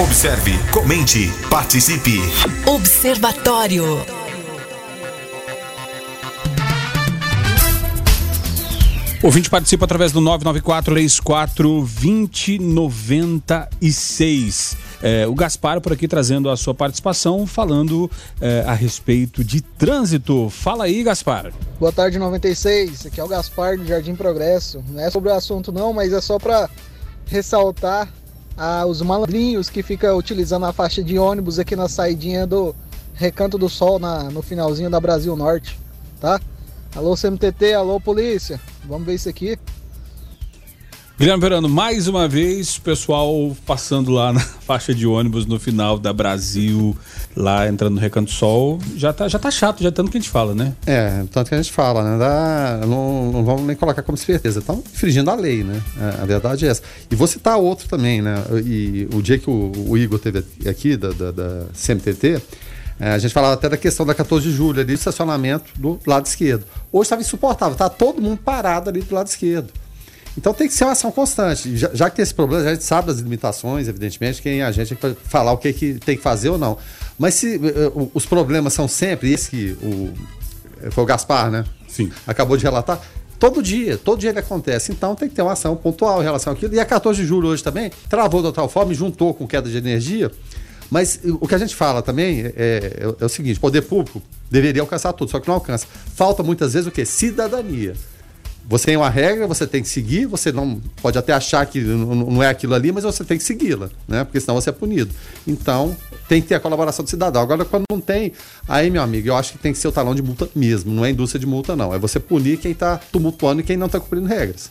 Observe, comente, participe. Observatório. O ouvinte participa através do 994-34-2096. É, o Gaspar por aqui trazendo a sua participação, falando é, a respeito de trânsito. Fala aí, Gaspar. Boa tarde, 96. Aqui é o Gaspar do Jardim Progresso. Não é sobre o assunto, não, mas é só para ressaltar os malandrinhos que ficam utilizando a faixa de ônibus aqui na saidinha do Recanto do Sol, na, no finalzinho da Brasil Norte, tá? Alô CMTT, alô polícia, vamos ver isso aqui. Guilherme Verano, mais uma vez, pessoal passando lá na faixa de ônibus no final da Brasil, lá entrando no Recanto Sol, já tá, já tá chato, já tanto que a gente fala, né? É, tanto que a gente fala, né? Dá, não, não vamos nem colocar como certeza, estão infringindo a lei, né? É, a verdade é essa. E vou citar outro também, né? E o dia que o, o Igor teve aqui, da, da, da CMTT, é, a gente falava até da questão da 14 de julho, ali, do estacionamento do lado esquerdo. Hoje estava insuportável, estava todo mundo parado ali do lado esquerdo. Então tem que ser uma ação constante. Já, já, que tem esse problema, a gente sabe das limitações, evidentemente, quem é a gente é que falar o que, que tem que fazer ou não. Mas se uh, os problemas são sempre esse que o, foi o Gaspar, né? Sim. Acabou de relatar. Todo dia, todo dia ele acontece. Então tem que ter uma ação pontual em relação àquilo. E a 14 de julho hoje também travou de tal forma e juntou com queda de energia mas o que a gente fala também é, é, é o seguinte: poder público deveria alcançar tudo, só que não alcança. Falta muitas vezes o quê? Cidadania. Você tem uma regra, você tem que seguir, você não pode até achar que não é aquilo ali, mas você tem que segui-la, né? Porque senão você é punido. Então, tem que ter a colaboração do cidadão. Agora, quando não tem, aí, meu amigo, eu acho que tem que ser o talão de multa mesmo, não é indústria de multa, não. É você punir quem está tumultuando e quem não está cumprindo regras.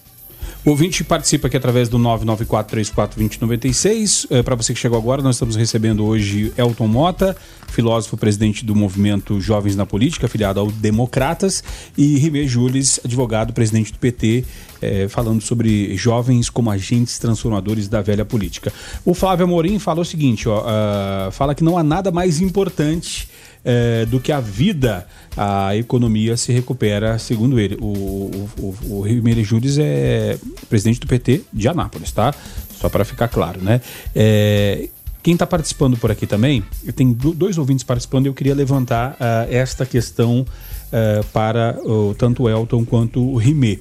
O ouvinte participa aqui através do 994-34-2096. É, Para você que chegou agora, nós estamos recebendo hoje Elton Mota, filósofo presidente do movimento Jovens na Política, afiliado ao Democratas, e Rimé Jules, advogado, presidente do PT, é, falando sobre jovens como agentes transformadores da velha política. O Flávio Amorim falou o seguinte: ó, uh, fala que não há nada mais importante é, do que a vida, a economia se recupera, segundo ele. O, o, o, o Ribeiro Júris é presidente do PT de Anápolis, tá? Só para ficar claro, né? É, quem está participando por aqui também, tem dois ouvintes participando, eu queria levantar uh, esta questão uh, para uh, tanto o Elton quanto o Rimé.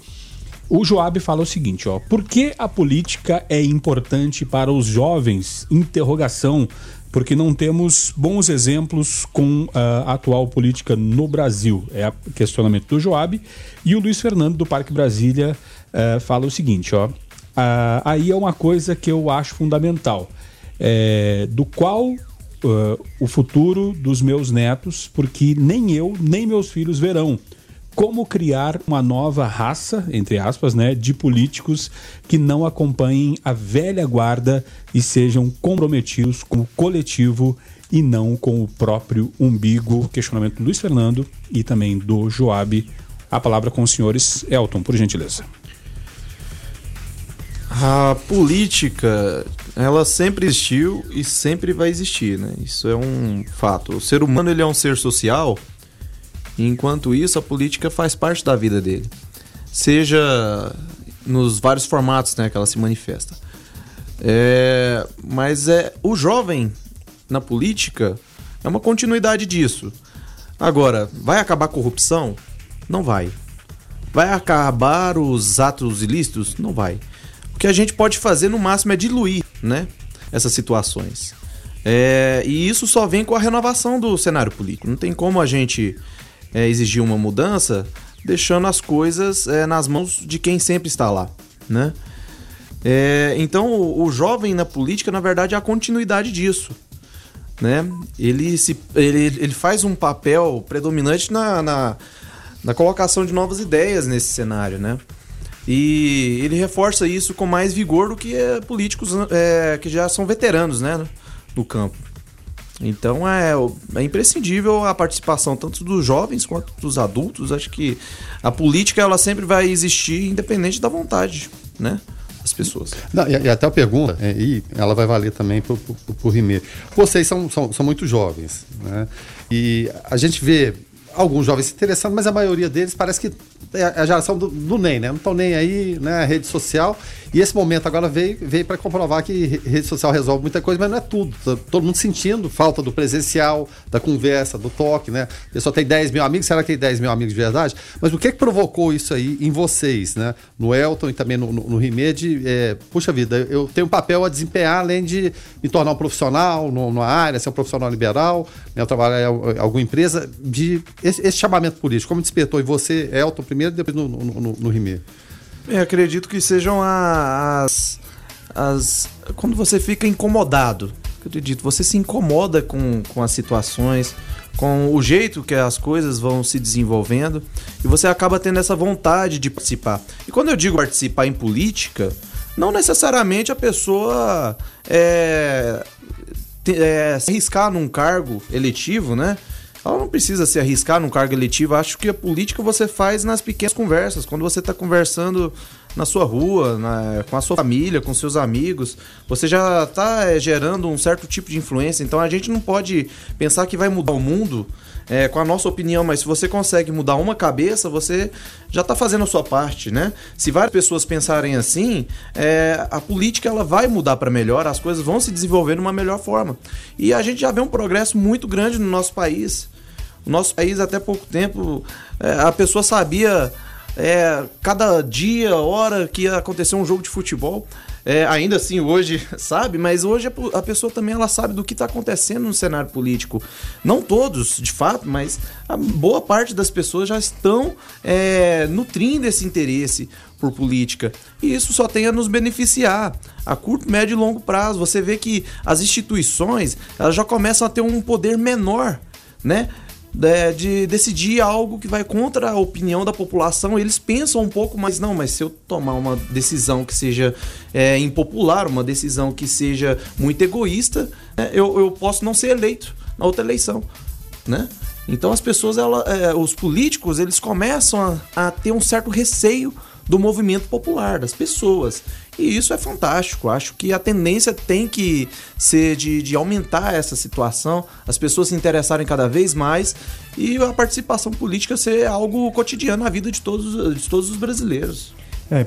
O Joab fala o seguinte, ó, por que a política é importante para os jovens? Interrogação porque não temos bons exemplos com a atual política no Brasil. É o questionamento do Joab. E o Luiz Fernando, do Parque Brasília, uh, fala o seguinte: ó, uh, aí é uma coisa que eu acho fundamental, é, do qual uh, o futuro dos meus netos, porque nem eu, nem meus filhos verão como criar uma nova raça, entre aspas, né, de políticos que não acompanhem a velha guarda e sejam comprometidos com o coletivo e não com o próprio umbigo. Questionamento do Luiz Fernando e também do Joab. A palavra com os senhores Elton, por gentileza. A política, ela sempre existiu e sempre vai existir, né? Isso é um fato. O ser humano ele é um ser social enquanto isso, a política faz parte da vida dele. Seja nos vários formatos né, que ela se manifesta. É, mas é o jovem na política é uma continuidade disso. Agora, vai acabar a corrupção? Não vai. Vai acabar os atos ilícitos? Não vai. O que a gente pode fazer no máximo é diluir, né, essas situações. É, e isso só vem com a renovação do cenário político. Não tem como a gente é, exigir uma mudança, deixando as coisas é, nas mãos de quem sempre está lá, né? É, então o, o, jovem na política, na verdade, é a continuidade disso. Né? Ele, se, ele, ele faz um papel predominante na, na, na colocação de novas ideias nesse cenário. Né? E ele reforça isso com mais vigor do que é, políticos é, que já são veteranos né, no campo. Então é, é imprescindível a participação tanto dos jovens quanto dos adultos. Acho que a política ela sempre vai existir independente da vontade, né? Das pessoas. Não, e, e, até a pergunta, é, e ela vai valer também para o Rimê. Vocês são, são, são muito jovens, né? E a gente vê alguns jovens se interessando, mas a maioria deles parece que é a geração do, do NEM, né? Não estão nem aí, né? A rede social. E esse momento agora veio, veio para comprovar que rede social resolve muita coisa, mas não é tudo. Tá todo mundo sentindo falta do presencial, da conversa, do toque, né? Eu só tenho 10 mil amigos, será que tem 10 mil amigos de verdade? Mas o que, que provocou isso aí em vocês, né? No Elton e também no, no, no Rimed? É, puxa vida, eu tenho um papel a desempenhar além de me tornar um profissional numa área, ser um profissional liberal, né? eu trabalhar em alguma empresa, de esse, esse chamamento político. Como despertou em você, Elton, primeiro depois no, no, no, no Rimed? Eu acredito que sejam as, as. Quando você fica incomodado. Acredito, você se incomoda com, com as situações, com o jeito que as coisas vão se desenvolvendo e você acaba tendo essa vontade de participar. E quando eu digo participar em política, não necessariamente a pessoa é, é, se arriscar num cargo eletivo, né? Ela não precisa se arriscar num cargo eletivo. Acho que a política você faz nas pequenas conversas, quando você está conversando na sua rua, na, com a sua família, com seus amigos, você já está é, gerando um certo tipo de influência. Então a gente não pode pensar que vai mudar o mundo é, com a nossa opinião, mas se você consegue mudar uma cabeça, você já está fazendo a sua parte, né? Se várias pessoas pensarem assim, é, a política ela vai mudar para melhor, as coisas vão se desenvolver de uma melhor forma. E a gente já vê um progresso muito grande no nosso país. O nosso país, até pouco tempo, a pessoa sabia é, cada dia, hora que ia acontecer um jogo de futebol. É, ainda assim hoje sabe, mas hoje a, pessoa também ela sabe do que está acontecendo no cenário político. Não todos, de fato, mas a boa parte das pessoas já estão é, nutrindo esse interesse por política. E isso só tem a nos beneficiar a curto, médio e longo prazo. Você vê que as instituições elas já começam a ter um poder menor, né? De, de, decidir algo que vai contra a opinião da população. Eles pensam um pouco, mas não, mas se eu tomar uma decisão que seja é, impopular, uma decisão que seja muito egoísta, né, eu, eu posso não ser eleito na outra eleição, né? Então as pessoas, ela, é, os políticos, eles começam a, a ter um certo receio do movimento popular, das pessoas. E isso é fantástico. Acho que a tendência tem que ser de, de aumentar essa situação, as pessoas se interessarem cada vez mais e a participação política ser algo cotidiano na vida de todos, de todos os brasileiros. É,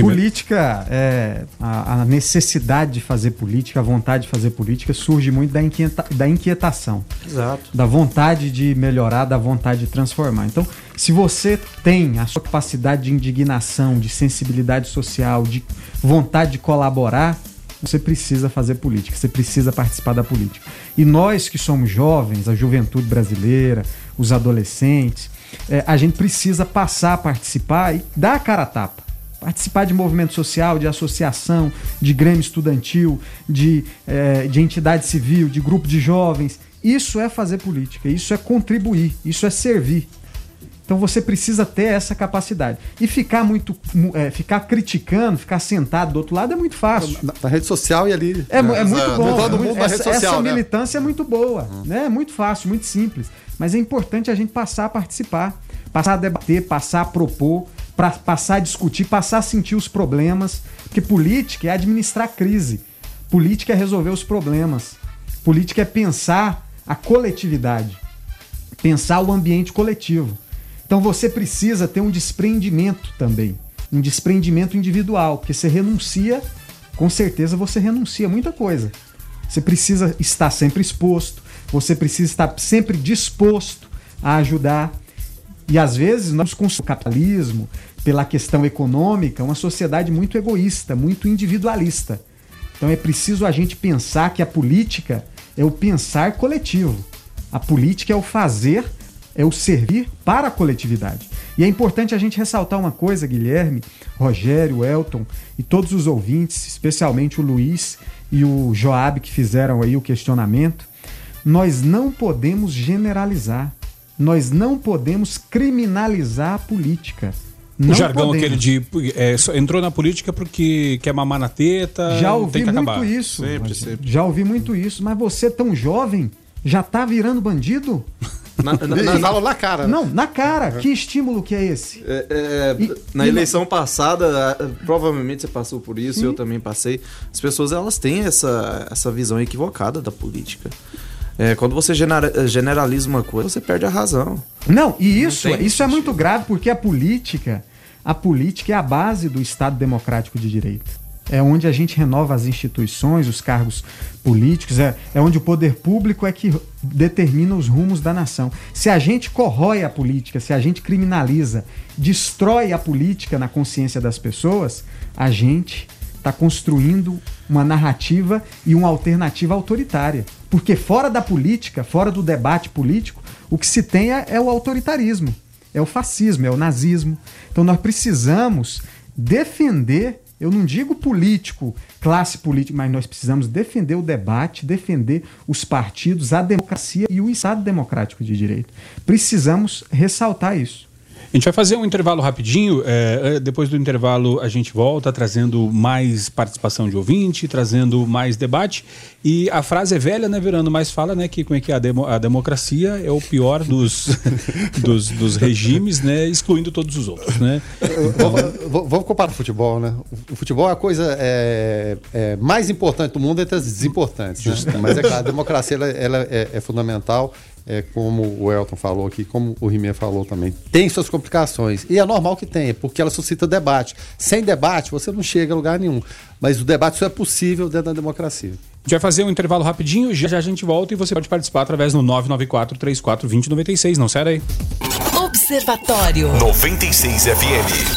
política, é, a, a, necessidade de fazer política, a vontade de fazer política surge muito da, inquieta, da inquietação. Exato. Da vontade de melhorar, da vontade de transformar. Então, se você tem a sua capacidade de indignação, de sensibilidade social, de vontade de colaborar, você precisa fazer política, você precisa participar da política. E nós que somos jovens, a juventude brasileira, os adolescentes, é, a gente precisa passar a participar e dar a cara a tapa participar de movimento social, de associação, de grêmio estudantil, de, é, de entidade civil, de grupo de jovens. Isso é fazer política, isso é contribuir, isso é servir. Então você precisa ter essa capacidade. E ficar muito. É, ficar criticando, ficar sentado do outro lado é muito fácil. Na, na rede social e ali. É, é, é muito bom. Todo mundo essa, rede social, essa né? militância é muito boa. Uhum. Né? É muito fácil, muito simples. Mas é importante a gente passar a participar, passar a debater, passar a propor para passar a discutir, passar a sentir os problemas, porque política é administrar crise, política é resolver os problemas, política é pensar a coletividade, pensar o ambiente coletivo. Então você precisa ter um desprendimento também, um desprendimento individual, porque você renuncia, com certeza você renuncia a muita coisa. Você precisa estar sempre exposto, você precisa estar sempre disposto a ajudar. E às vezes nós com o capitalismo, pela questão econômica, uma sociedade muito egoísta, muito individualista. Então é preciso a gente pensar que a política é o pensar coletivo. A política é o fazer, é o servir para a coletividade. E é importante a gente ressaltar uma coisa, Guilherme, Rogério, Elton e todos os ouvintes, especialmente o Luiz e o Joab que fizeram aí o questionamento. Nós não podemos generalizar. Nós não podemos criminalizar a política. Não o jargão podemos. aquele de é, entrou na política porque quer mamar na teta. Já ouvi muito acabar. isso. Sempre, sempre. Já ouvi muito isso. Mas você tão jovem já tá virando bandido? Na, na, na, na cara. Né? Não, na cara. Que estímulo que é esse? É, é, e, na e eleição não... passada, provavelmente você passou por isso, Sim. eu também passei. As pessoas elas têm essa, essa visão equivocada da política. É, quando você genera- generaliza uma coisa, você perde a razão. Não, e isso, tem isso é muito grave porque a política, a política é a base do Estado democrático de direito. É onde a gente renova as instituições, os cargos políticos, é, é onde o poder público é que determina os rumos da nação. Se a gente corrói a política, se a gente criminaliza, destrói a política na consciência das pessoas, a gente está construindo uma narrativa e uma alternativa autoritária. Porque fora da política, fora do debate político, o que se tem é, é o autoritarismo, é o fascismo, é o nazismo. Então nós precisamos defender, eu não digo político, classe política, mas nós precisamos defender o debate, defender os partidos, a democracia e o Estado democrático de direito. Precisamos ressaltar isso. A gente vai fazer um intervalo rapidinho. é, é, depois do intervalo, a gente volta trazendo mais participação de ouvinte, trazendo mais debate. E a frase é velha, né, Verano? Mas fala, né, que como é que a, demo- a democracia é o pior dos, dos, dos regimes, né, excluindo todos os outros, né? Vamos, vamos- vamos comparar o futebol, né? O futebol é a coisa é, é, mais importante do mundo entre as desimportantes. Né? Mas é claro, a democracia ela, ela é, é fundamental, é, como o Elton falou aqui, como o Rimé falou também. Tem suas complicações. E é normal que tenha, porque ela suscita debate. Sem debate, você não chega a lugar nenhum. Mas o debate só é possível dentro da democracia. A gente vai fazer um intervalo rapidinho, já já a gente volta e você pode participar através do 994 34 2096. Não sai daí. Observatório. 96 FM.